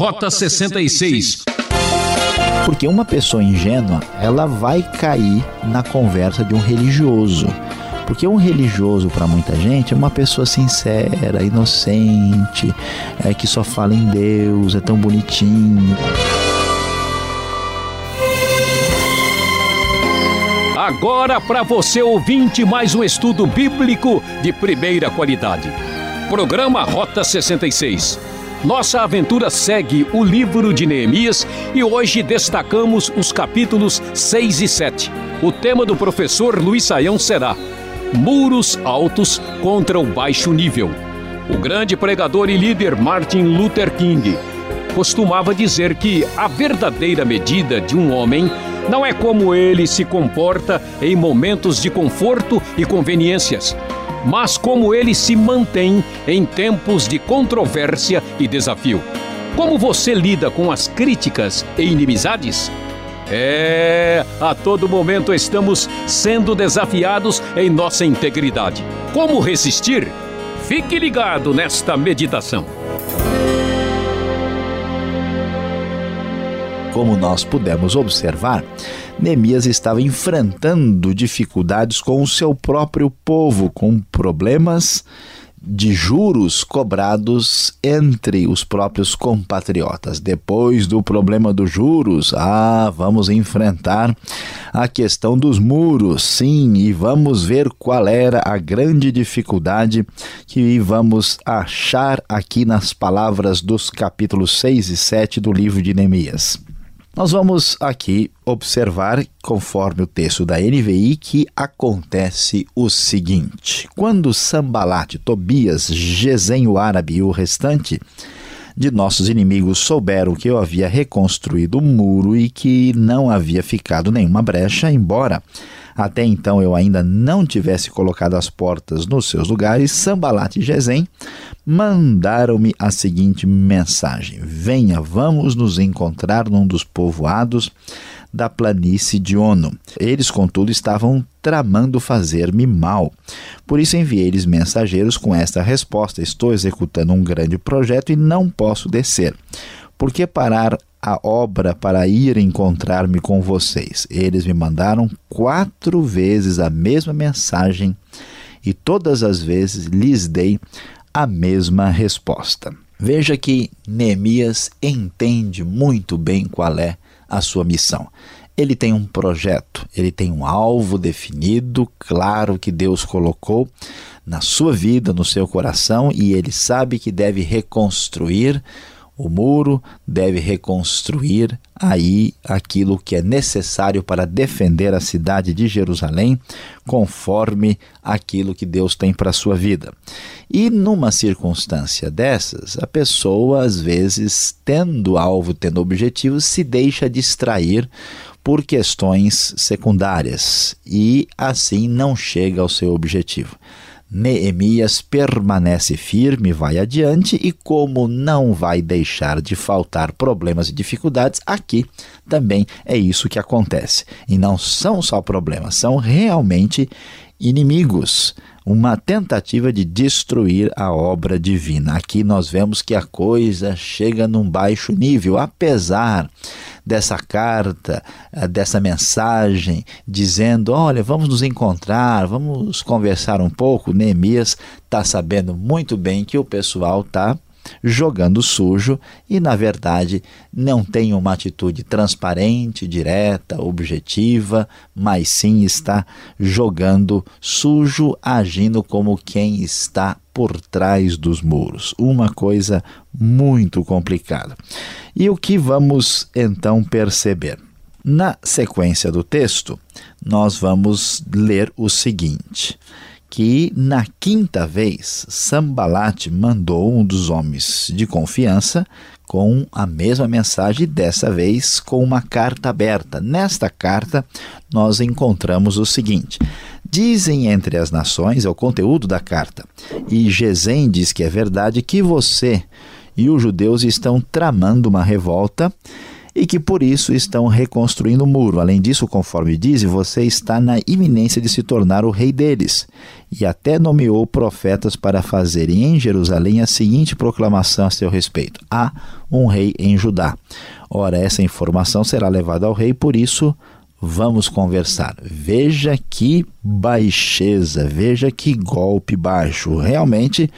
Rota 66. Porque uma pessoa ingênua, ela vai cair na conversa de um religioso. Porque um religioso, para muita gente, é uma pessoa sincera, inocente, é, que só fala em Deus, é tão bonitinho. Agora, para você ouvinte, mais um estudo bíblico de primeira qualidade. Programa Rota 66. Nossa aventura segue o livro de Neemias e hoje destacamos os capítulos 6 e 7. O tema do professor Luiz Saião será Muros Altos contra o Baixo Nível. O grande pregador e líder Martin Luther King costumava dizer que a verdadeira medida de um homem não é como ele se comporta em momentos de conforto e conveniências, mas como ele se mantém em tempos de controvérsia e desafio. Como você lida com as críticas e inimizades? É, a todo momento estamos sendo desafiados em nossa integridade. Como resistir? Fique ligado nesta meditação. Como nós pudemos observar, Neemias estava enfrentando dificuldades com o seu próprio povo, com problemas de juros cobrados entre os próprios compatriotas. Depois do problema dos juros, ah, vamos enfrentar a questão dos muros, sim, e vamos ver qual era a grande dificuldade que vamos achar aqui nas palavras dos capítulos 6 e 7 do livro de Neemias. Nós vamos aqui observar, conforme o texto da NVI, que acontece o seguinte: quando Sambalat, Tobias, Gesem o árabe e o restante de nossos inimigos souberam que eu havia reconstruído o muro e que não havia ficado nenhuma brecha, embora até então eu ainda não tivesse colocado as portas nos seus lugares, Sambalat e Gesem mandaram-me a seguinte mensagem: Venha, vamos nos encontrar num dos povoados da planície de Ono. Eles, contudo, estavam tramando fazer-me mal. Por isso enviei-lhes mensageiros com esta resposta: Estou executando um grande projeto e não posso descer. Por que parar a obra para ir encontrar-me com vocês? Eles me mandaram quatro vezes a mesma mensagem e todas as vezes lhes dei a mesma resposta. Veja que Neemias entende muito bem qual é a sua missão. Ele tem um projeto, ele tem um alvo definido, claro que Deus colocou na sua vida, no seu coração, e ele sabe que deve reconstruir o muro deve reconstruir aí aquilo que é necessário para defender a cidade de Jerusalém, conforme aquilo que Deus tem para a sua vida. E numa circunstância dessas, a pessoa, às vezes, tendo alvo, tendo objetivo, se deixa distrair por questões secundárias e assim não chega ao seu objetivo. Neemias permanece firme, vai adiante e, como não vai deixar de faltar problemas e dificuldades, aqui também é isso que acontece. E não são só problemas, são realmente inimigos uma tentativa de destruir a obra divina. Aqui nós vemos que a coisa chega num baixo nível, apesar dessa carta, eh, dessa mensagem, dizendo: olha, vamos nos encontrar, vamos conversar um pouco. Neemias está sabendo muito bem que o pessoal está jogando sujo e, na verdade, não tem uma atitude transparente, direta, objetiva, mas sim está jogando sujo, agindo como quem está por trás dos muros. Uma coisa muito complicada. E o que vamos então perceber? Na sequência do texto, nós vamos ler o seguinte: que na quinta vez Sambalat mandou um dos homens de confiança com a mesma mensagem, dessa vez com uma carta aberta. Nesta carta, nós encontramos o seguinte: Dizem entre as nações, é o conteúdo da carta, e Gesem diz que é verdade que você e os judeus estão tramando uma revolta e que por isso estão reconstruindo o muro. Além disso, conforme diz, você está na iminência de se tornar o rei deles. E até nomeou profetas para fazerem em Jerusalém a seguinte proclamação a seu respeito: Há um rei em Judá. Ora, essa informação será levada ao rei, por isso vamos conversar. Veja que baixeza, veja que golpe baixo. Realmente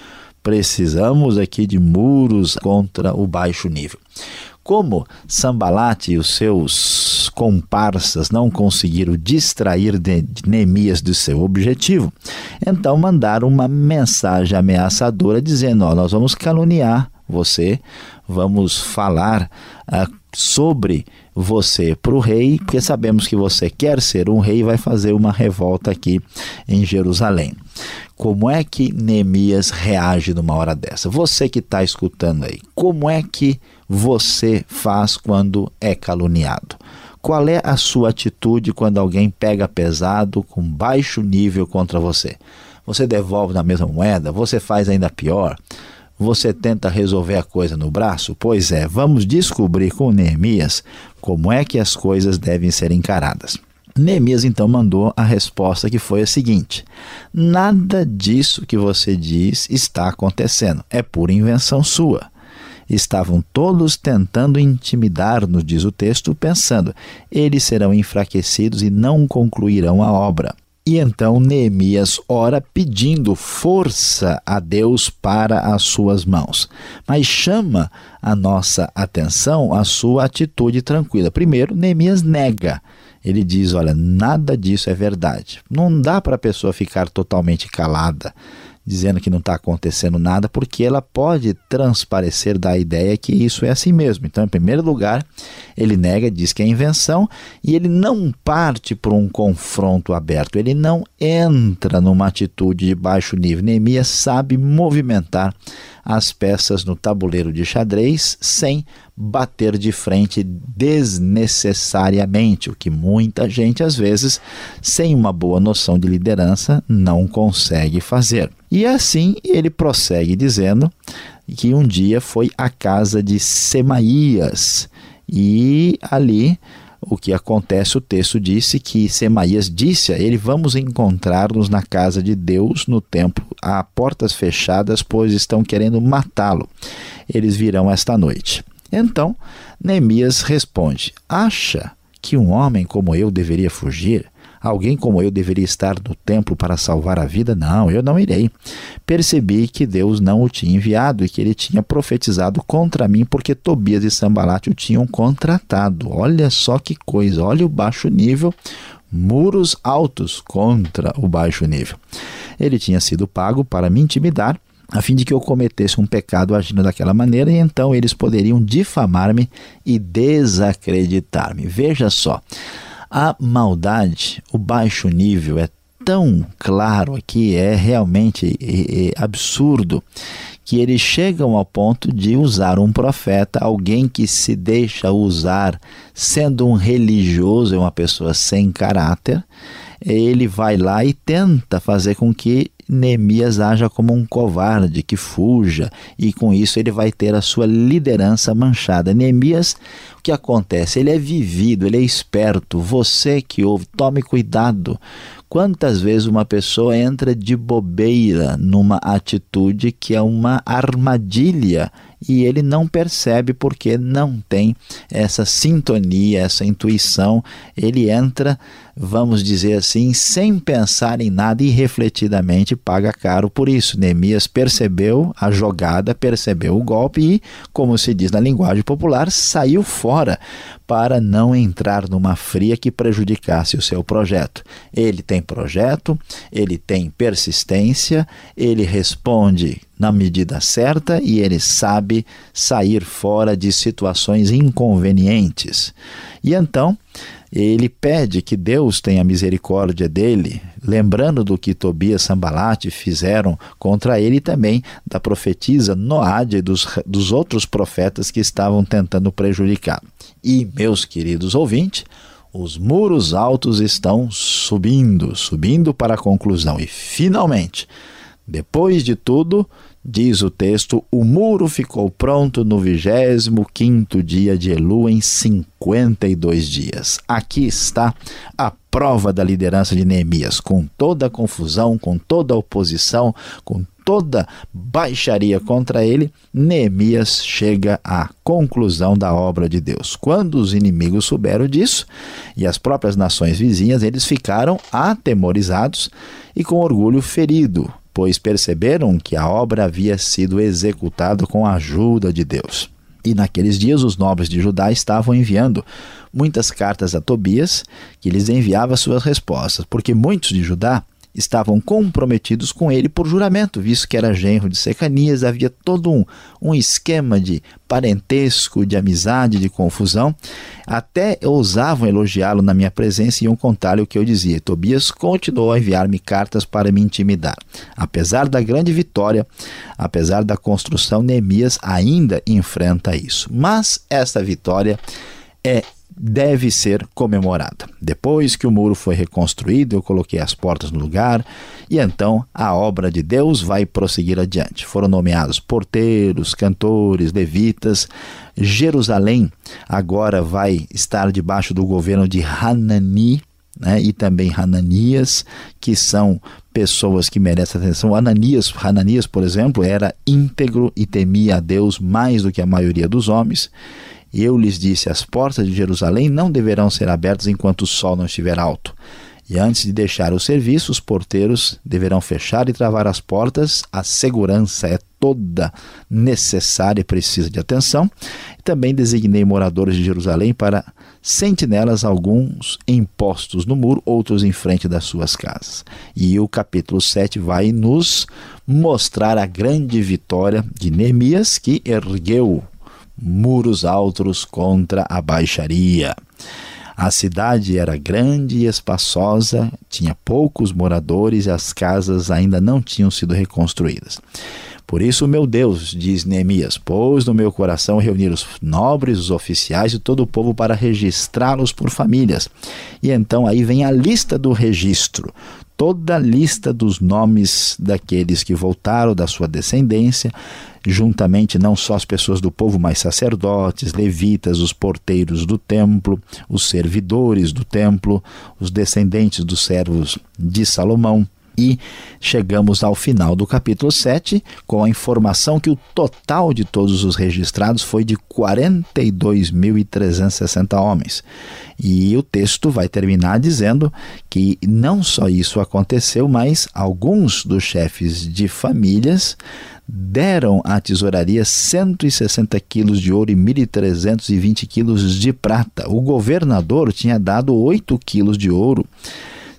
precisamos aqui de muros contra o baixo nível. Como Sambalat e os seus comparsas não conseguiram distrair Neemias do seu objetivo, então mandaram uma mensagem ameaçadora dizendo: oh, Nós vamos caluniar você, vamos falar uh, sobre você para o rei, porque sabemos que você quer ser um rei e vai fazer uma revolta aqui em Jerusalém. Como é que Neemias reage numa hora dessa? Você que está escutando aí, como é que você faz quando é caluniado? Qual é a sua atitude quando alguém pega pesado com baixo nível contra você? Você devolve na mesma moeda? Você faz ainda pior? Você tenta resolver a coisa no braço? Pois é, vamos descobrir com Neemias como é que as coisas devem ser encaradas. Neemias então mandou a resposta que foi a seguinte: Nada disso que você diz está acontecendo, é pura invenção sua. Estavam todos tentando intimidar-nos, diz o texto, pensando: eles serão enfraquecidos e não concluirão a obra. E então Neemias ora pedindo força a Deus para as suas mãos. Mas chama a nossa atenção a sua atitude tranquila. Primeiro, Neemias nega. Ele diz: Olha, nada disso é verdade. Não dá para a pessoa ficar totalmente calada dizendo que não está acontecendo nada, porque ela pode transparecer da ideia que isso é assim mesmo. Então, em primeiro lugar, ele nega, diz que é invenção, e ele não parte para um confronto aberto, ele não entra numa atitude de baixo nível. Neemias sabe movimentar as peças no tabuleiro de xadrez sem bater de frente desnecessariamente, o que muita gente, às vezes, sem uma boa noção de liderança, não consegue fazer. E assim ele prossegue dizendo que um dia foi à casa de Semaías e ali o que acontece, o texto disse que Semaías disse a ele: Vamos encontrar-nos na casa de Deus no templo, a portas fechadas, pois estão querendo matá-lo. Eles virão esta noite. Então, Neemias responde: Acha que um homem como eu deveria fugir? Alguém como eu deveria estar no templo para salvar a vida? Não, eu não irei. Percebi que Deus não o tinha enviado e que ele tinha profetizado contra mim porque Tobias e Sambalat o tinham contratado. Olha só que coisa, olha o baixo nível, muros altos contra o baixo nível. Ele tinha sido pago para me intimidar a fim de que eu cometesse um pecado agindo daquela maneira, e então eles poderiam difamar-me e desacreditar-me. Veja só, a maldade, o baixo nível é tão claro aqui, é realmente é, é absurdo, que eles chegam ao ponto de usar um profeta, alguém que se deixa usar, sendo um religioso, é uma pessoa sem caráter, ele vai lá e tenta fazer com que Neemias haja como um covarde que fuja e com isso ele vai ter a sua liderança manchada. Neemias, o que acontece? Ele é vivido, ele é esperto. Você que ouve, tome cuidado. Quantas vezes uma pessoa entra de bobeira numa atitude que é uma armadilha e ele não percebe porque não tem essa sintonia, essa intuição. Ele entra, vamos dizer assim, sem pensar em nada e refletidamente paga caro por isso. Neemias percebeu a jogada, percebeu o golpe e, como se diz na linguagem popular, saiu fora para não entrar numa fria que prejudicasse o seu projeto. Ele tem projeto, ele tem persistência, ele responde na medida certa e ele sabe sair fora de situações inconvenientes. E então, ele pede que Deus tenha misericórdia dele, lembrando do que Tobias e Sambalate fizeram contra ele e também da profetisa Noade e dos, dos outros profetas que estavam tentando prejudicar. E, meus queridos ouvintes, os muros altos estão subindo, subindo para a conclusão. E, finalmente, Depois de tudo, diz o texto, o muro ficou pronto no vigésimo quinto dia de Elu em 52 dias. Aqui está a prova da liderança de Neemias, com toda a confusão, com toda a oposição, com toda baixaria contra ele, Neemias chega à conclusão da obra de Deus. Quando os inimigos souberam disso, e as próprias nações vizinhas, eles ficaram atemorizados e com orgulho ferido, pois perceberam que a obra havia sido executada com a ajuda de Deus. E naqueles dias os nobres de Judá estavam enviando muitas cartas a Tobias, que lhes enviava suas respostas, porque muitos de Judá estavam comprometidos com ele por juramento, visto que era genro de Secanias, havia todo um, um esquema de parentesco, de amizade, de confusão. Até ousavam elogiá-lo na minha presença e iam contar-lhe o que eu dizia. Tobias continuou a enviar-me cartas para me intimidar. Apesar da grande vitória, apesar da construção, Neemias ainda enfrenta isso. Mas esta vitória é deve ser comemorada. Depois que o muro foi reconstruído, eu coloquei as portas no lugar e então a obra de Deus vai prosseguir adiante. Foram nomeados porteiros, cantores, levitas. Jerusalém agora vai estar debaixo do governo de Hanani, né, e também Hananias, que são pessoas que merecem atenção. Ananias, Hananias, por exemplo, era íntegro e temia a Deus mais do que a maioria dos homens. E eu lhes disse: As portas de Jerusalém não deverão ser abertas enquanto o sol não estiver alto. E antes de deixar o serviço, os porteiros deverão fechar e travar as portas. A segurança é toda necessária e precisa de atenção. Também designei moradores de Jerusalém para sentinelas, alguns impostos no muro, outros em frente das suas casas. E o capítulo 7 vai nos mostrar a grande vitória de Neemias, que ergueu muros altos contra a baixaria. A cidade era grande e espaçosa, tinha poucos moradores e as casas ainda não tinham sido reconstruídas. Por isso, meu Deus, diz Neemias, pôs no meu coração reunir os nobres, os oficiais e todo o povo para registrá-los por famílias. E então aí vem a lista do registro toda a lista dos nomes daqueles que voltaram da sua descendência, juntamente não só as pessoas do povo, mas sacerdotes, levitas, os porteiros do templo, os servidores do templo, os descendentes dos servos de Salomão. E chegamos ao final do capítulo 7 com a informação que o total de todos os registrados foi de 42.360 homens. E o texto vai terminar dizendo que não só isso aconteceu, mas alguns dos chefes de famílias deram à tesouraria 160 quilos de ouro e 1.320 quilos de prata. O governador tinha dado 8 quilos de ouro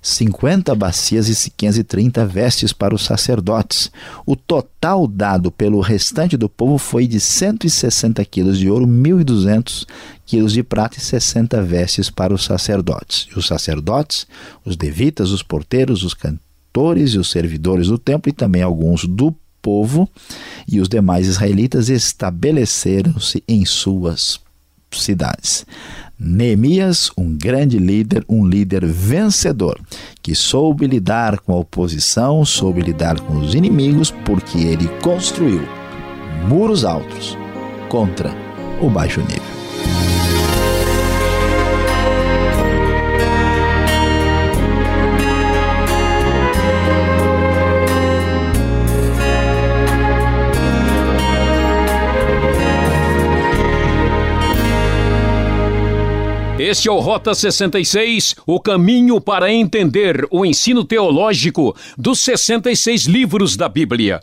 50 bacias e 530 vestes para os sacerdotes. O total dado pelo restante do povo foi de 160 quilos de ouro, 1.200 quilos de prata e 60 vestes para os sacerdotes. E os sacerdotes, os devitas, os porteiros, os cantores e os servidores do templo e também alguns do povo e os demais israelitas estabeleceram-se em suas cidades. Neemias, um grande líder, um líder vencedor, que soube lidar com a oposição, soube lidar com os inimigos, porque ele construiu muros altos contra o baixo nível. Este é o Rota 66, o caminho para entender o ensino teológico dos 66 livros da Bíblia.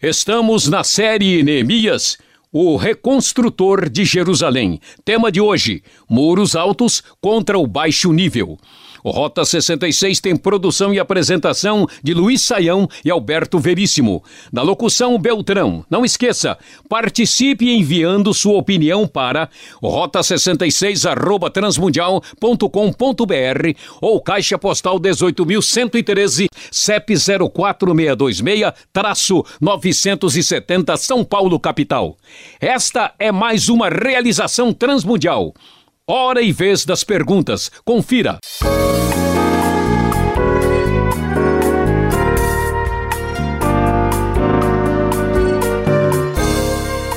Estamos na série Neemias, o reconstrutor de Jerusalém. Tema de hoje: Muros altos contra o baixo nível. O Rota 66 tem produção e apresentação de Luiz Saião e Alberto Veríssimo. Na locução, Beltrão. Não esqueça, participe enviando sua opinião para rota66 arroba transmundial.com.br ou caixa postal 18.113 CEP 04626-970 São Paulo, capital. Esta é mais uma realização transmundial. Hora e vez das perguntas. Confira.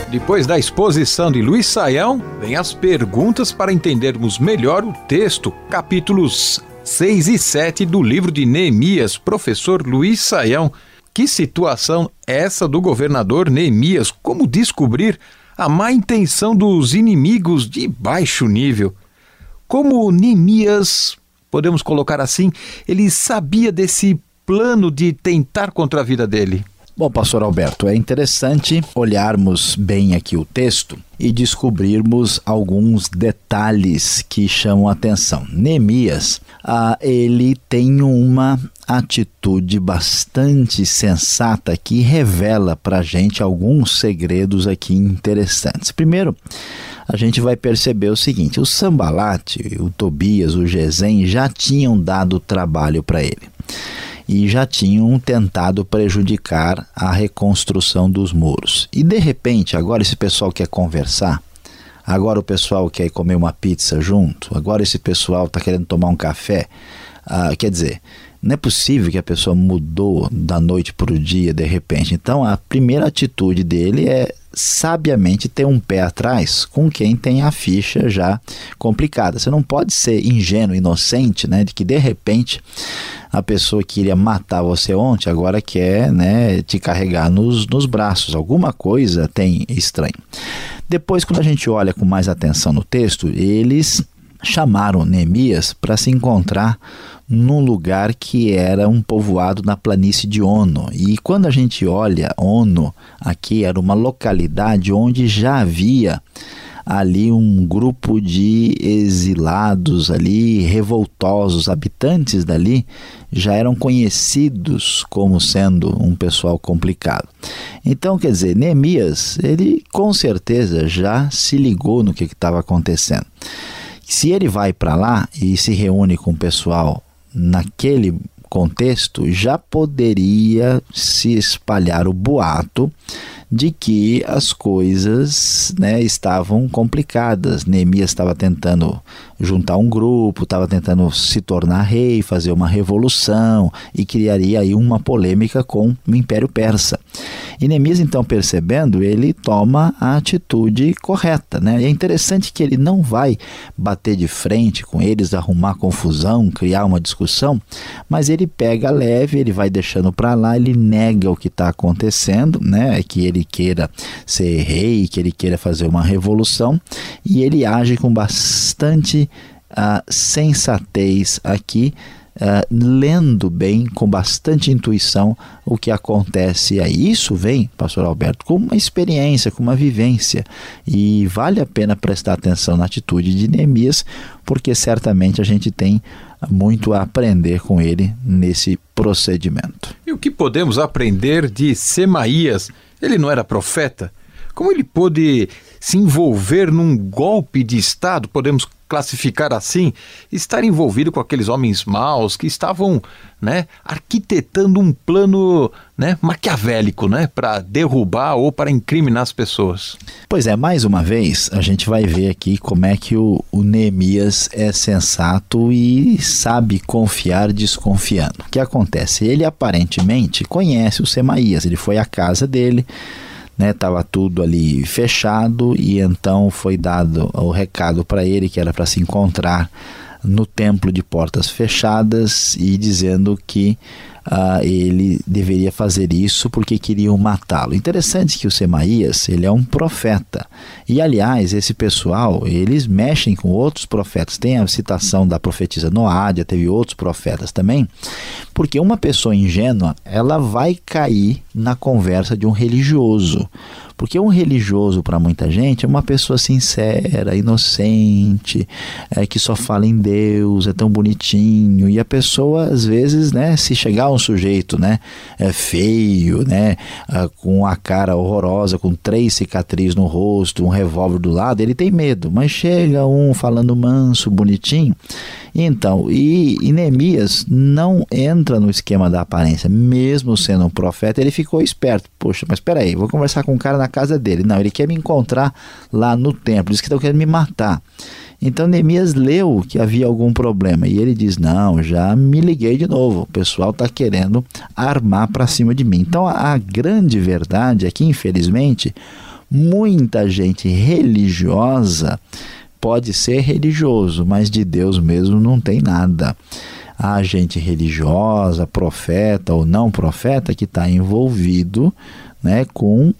Depois da exposição de Luiz Saião, vem as perguntas para entendermos melhor o texto, capítulos 6 e 7 do livro de Neemias, professor Luiz Saião. Que situação é essa do governador Neemias? Como descobrir a má intenção dos inimigos de baixo nível? Como Neemias, podemos colocar assim, ele sabia desse plano de tentar contra a vida dele? Bom, pastor Alberto, é interessante olharmos bem aqui o texto e descobrirmos alguns detalhes que chamam a atenção. Neemias, ah, ele tem uma atitude bastante sensata que revela para a gente alguns segredos aqui interessantes. Primeiro, a gente vai perceber o seguinte: o Sambalate, o Tobias, o Gesem já tinham dado trabalho para ele e já tinham tentado prejudicar a reconstrução dos muros. E de repente, agora esse pessoal quer conversar, agora o pessoal quer comer uma pizza junto, agora esse pessoal está querendo tomar um café. Ah, quer dizer, não é possível que a pessoa mudou da noite para o dia de repente. Então, a primeira atitude dele é sabiamente ter um pé atrás com quem tem a ficha já complicada. Você não pode ser ingênuo, inocente, né, de que de repente a pessoa que iria matar você ontem agora quer né, te carregar nos, nos braços. Alguma coisa tem estranho. Depois, quando a gente olha com mais atenção no texto, eles chamaram Neemias para se encontrar num lugar que era um povoado na planície de Ono. E quando a gente olha Ono, aqui era uma localidade onde já havia ali um grupo de exilados ali, revoltosos, habitantes dali, já eram conhecidos como sendo um pessoal complicado. Então, quer dizer, Neemias, ele com certeza já se ligou no que estava acontecendo. Se ele vai para lá e se reúne com o pessoal naquele contexto, já poderia se espalhar o boato de que as coisas né, estavam complicadas. Neemias estava tentando juntar um grupo, estava tentando se tornar rei, fazer uma revolução e criaria aí uma polêmica com o Império Persa. E então, percebendo, ele toma a atitude correta. Né? E é interessante que ele não vai bater de frente com eles, arrumar confusão, criar uma discussão, mas ele pega leve, ele vai deixando para lá, ele nega o que está acontecendo, né? que ele queira ser rei, que ele queira fazer uma revolução, e ele age com bastante uh, sensatez aqui, Uh, lendo bem, com bastante intuição, o que acontece aí. Isso vem, pastor Alberto, com uma experiência, com uma vivência. E vale a pena prestar atenção na atitude de Neemias, porque certamente a gente tem muito a aprender com ele nesse procedimento. E o que podemos aprender de Semaías? Ele não era profeta? Como ele pôde se envolver num golpe de Estado, podemos classificar assim, estar envolvido com aqueles homens maus que estavam né, arquitetando um plano né, maquiavélico né, para derrubar ou para incriminar as pessoas. Pois é, mais uma vez a gente vai ver aqui como é que o, o Neemias é sensato e sabe confiar desconfiando. O que acontece? Ele aparentemente conhece o Semaías, ele foi à casa dele né? Tava tudo ali fechado e então foi dado o recado para ele que era para se encontrar no templo de portas fechadas e dizendo que uh, ele deveria fazer isso porque queriam matá-lo. Interessante que o Semaías, ele é um profeta. E aliás, esse pessoal, eles mexem com outros profetas. Tem a citação da profetisa Noádia, teve outros profetas também, porque uma pessoa ingênua, ela vai cair na conversa de um religioso. Porque um religioso, para muita gente, é uma pessoa sincera, inocente, é, que só fala em Deus, é tão bonitinho. E a pessoa, às vezes, né, se chegar um sujeito né, é feio, né, ah, com a cara horrorosa, com três cicatrizes no rosto, um revólver do lado, ele tem medo. Mas chega um falando manso, bonitinho. Então, e, e Neemias não entra no esquema da aparência, mesmo sendo um profeta, ele ficou esperto. Poxa, mas espera aí, vou conversar com um cara na casa dele. Não, ele quer me encontrar lá no templo, diz que estão querendo me matar. Então Neemias leu que havia algum problema e ele diz: Não, já me liguei de novo, o pessoal está querendo armar para cima de mim. Então a, a grande verdade é que, infelizmente, Muita gente religiosa pode ser religioso, mas de Deus mesmo não tem nada. Há gente religiosa, profeta ou não profeta, que está envolvido né, com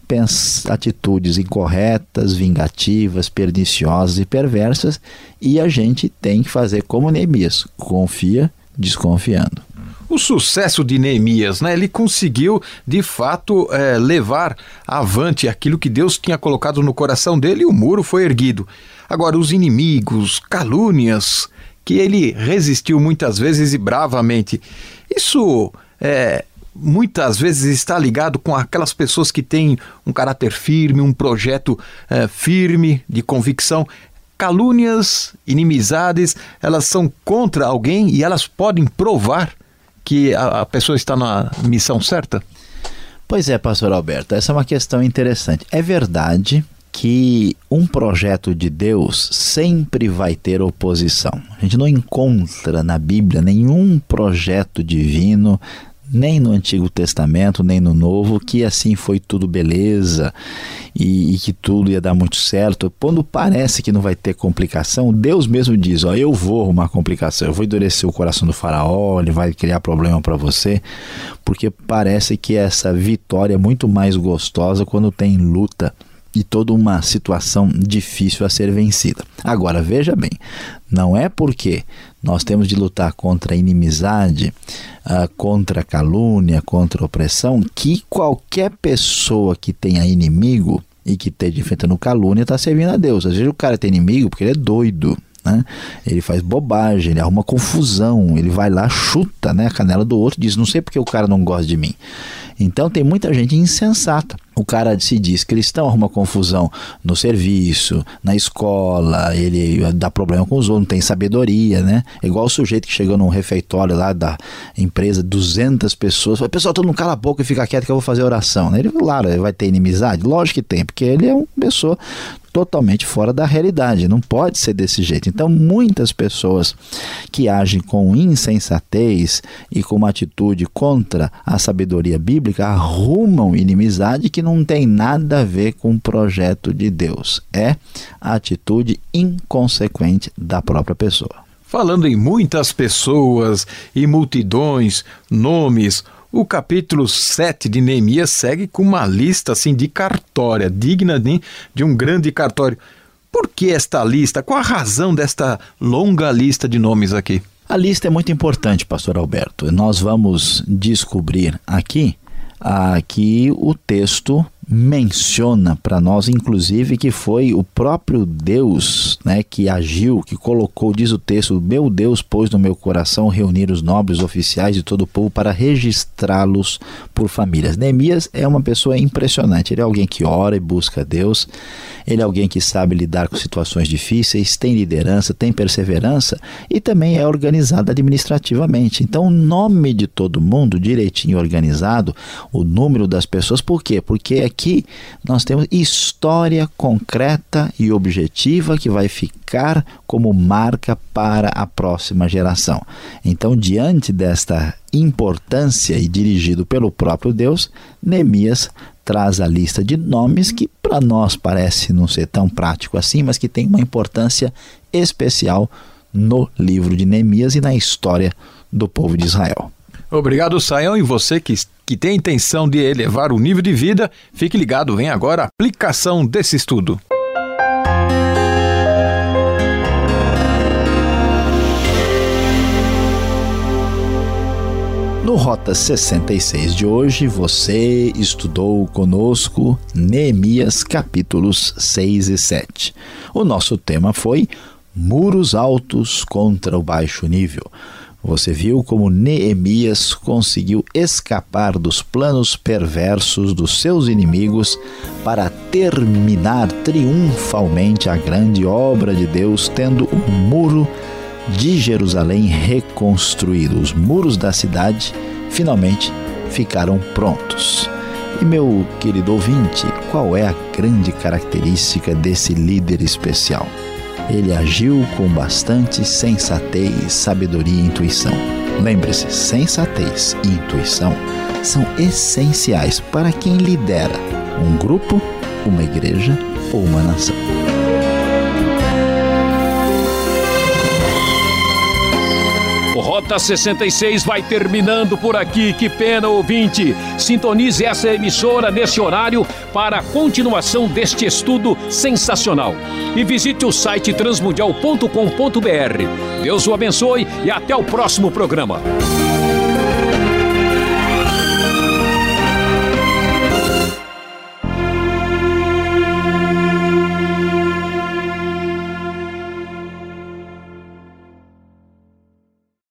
atitudes incorretas, vingativas, perniciosas e perversas, e a gente tem que fazer como Neemias, confia desconfiando. O sucesso de Neemias, né? Ele conseguiu, de fato, é, levar avante aquilo que Deus tinha colocado no coração dele e o muro foi erguido. Agora, os inimigos, calúnias, que ele resistiu muitas vezes e bravamente. Isso é, muitas vezes está ligado com aquelas pessoas que têm um caráter firme, um projeto é, firme de convicção. Calúnias, inimizades, elas são contra alguém e elas podem provar que a, a pessoa está na missão certa? Pois é, pastor Alberto, essa é uma questão interessante. É verdade que um projeto de Deus sempre vai ter oposição. A gente não encontra na Bíblia nenhum projeto divino, nem no Antigo Testamento, nem no Novo, que assim foi tudo beleza e, e, que tudo ia dar muito certo. Quando parece que não vai ter complicação, Deus mesmo diz: Ó, eu vou arrumar complicação, eu vou endurecer o coração do Faraó, ele vai criar problema para você, porque parece que essa vitória é muito mais gostosa quando tem luta e toda uma situação difícil a ser vencida. Agora, veja bem, não é porque nós temos de lutar contra a inimizade, uh, contra a calúnia, contra a opressão, que qualquer pessoa que tenha inimigo e que esteja enfrentando calúnia está servindo a Deus. Às vezes o cara tem inimigo porque ele é doido. Né? Ele faz bobagem, ele arruma confusão, ele vai lá, chuta né, a canela do outro, diz: Não sei porque o cara não gosta de mim. Então tem muita gente insensata. O cara se diz cristão, arruma confusão no serviço, na escola, ele dá problema com os outros, não tem sabedoria, né? Igual o sujeito que chegou num refeitório lá da empresa, 200 pessoas, fala, pessoal, todo mundo cala a boca e fica quieto que eu vou fazer oração. Ele, claro, vai ter inimizade? Lógico que tem, porque ele é uma pessoa totalmente fora da realidade. Não pode ser desse jeito. Então, muitas pessoas que agem com insensatez e com uma atitude contra a sabedoria bíblica arrumam inimizade que não tem nada a ver com o projeto de Deus. É a atitude inconsequente da própria pessoa. Falando em muitas pessoas e multidões, nomes, o capítulo 7 de Neemias segue com uma lista assim de cartória, digna de, de um grande cartório. Por que esta lista? Qual a razão desta longa lista de nomes aqui? A lista é muito importante, pastor Alberto. Nós vamos descobrir aqui que o texto menciona para nós, inclusive, que foi o próprio Deus né, que agiu, que colocou, diz o texto, meu Deus pôs no meu coração reunir os nobres oficiais de todo o povo para registrá-los por famílias. Neemias é uma pessoa impressionante, ele é alguém que ora e busca Deus, ele é alguém que sabe lidar com situações difíceis, tem liderança, tem perseverança e também é organizado administrativamente. Então, o nome de todo mundo direitinho organizado, o número das pessoas, por quê? Porque é aqui nós temos história concreta e objetiva que vai ficar como marca para a próxima geração. Então, diante desta importância e dirigido pelo próprio Deus, Neemias traz a lista de nomes que para nós parece não ser tão prático assim, mas que tem uma importância especial no livro de Neemias e na história do povo de Israel. Obrigado, Saião. E você que, que tem intenção de elevar o nível de vida, fique ligado, vem agora a aplicação desse estudo. No Rota 66 de hoje, você estudou conosco Neemias capítulos 6 e 7. O nosso tema foi Muros Altos contra o Baixo Nível. Você viu como Neemias conseguiu escapar dos planos perversos dos seus inimigos para terminar triunfalmente a grande obra de Deus, tendo o muro de Jerusalém reconstruído. Os muros da cidade finalmente ficaram prontos. E meu querido ouvinte, qual é a grande característica desse líder especial? Ele agiu com bastante sensatez, sabedoria e intuição. Lembre-se, sensatez e intuição são essenciais para quem lidera um grupo uma igreja ou uma nação. Rota 66 vai terminando por aqui. Que pena, ouvinte. Sintonize essa emissora nesse horário para a continuação deste estudo sensacional. E visite o site transmundial.com.br. Deus o abençoe e até o próximo programa.